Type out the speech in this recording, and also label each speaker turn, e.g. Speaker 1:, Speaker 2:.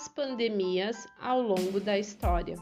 Speaker 1: as pandemias ao longo da história.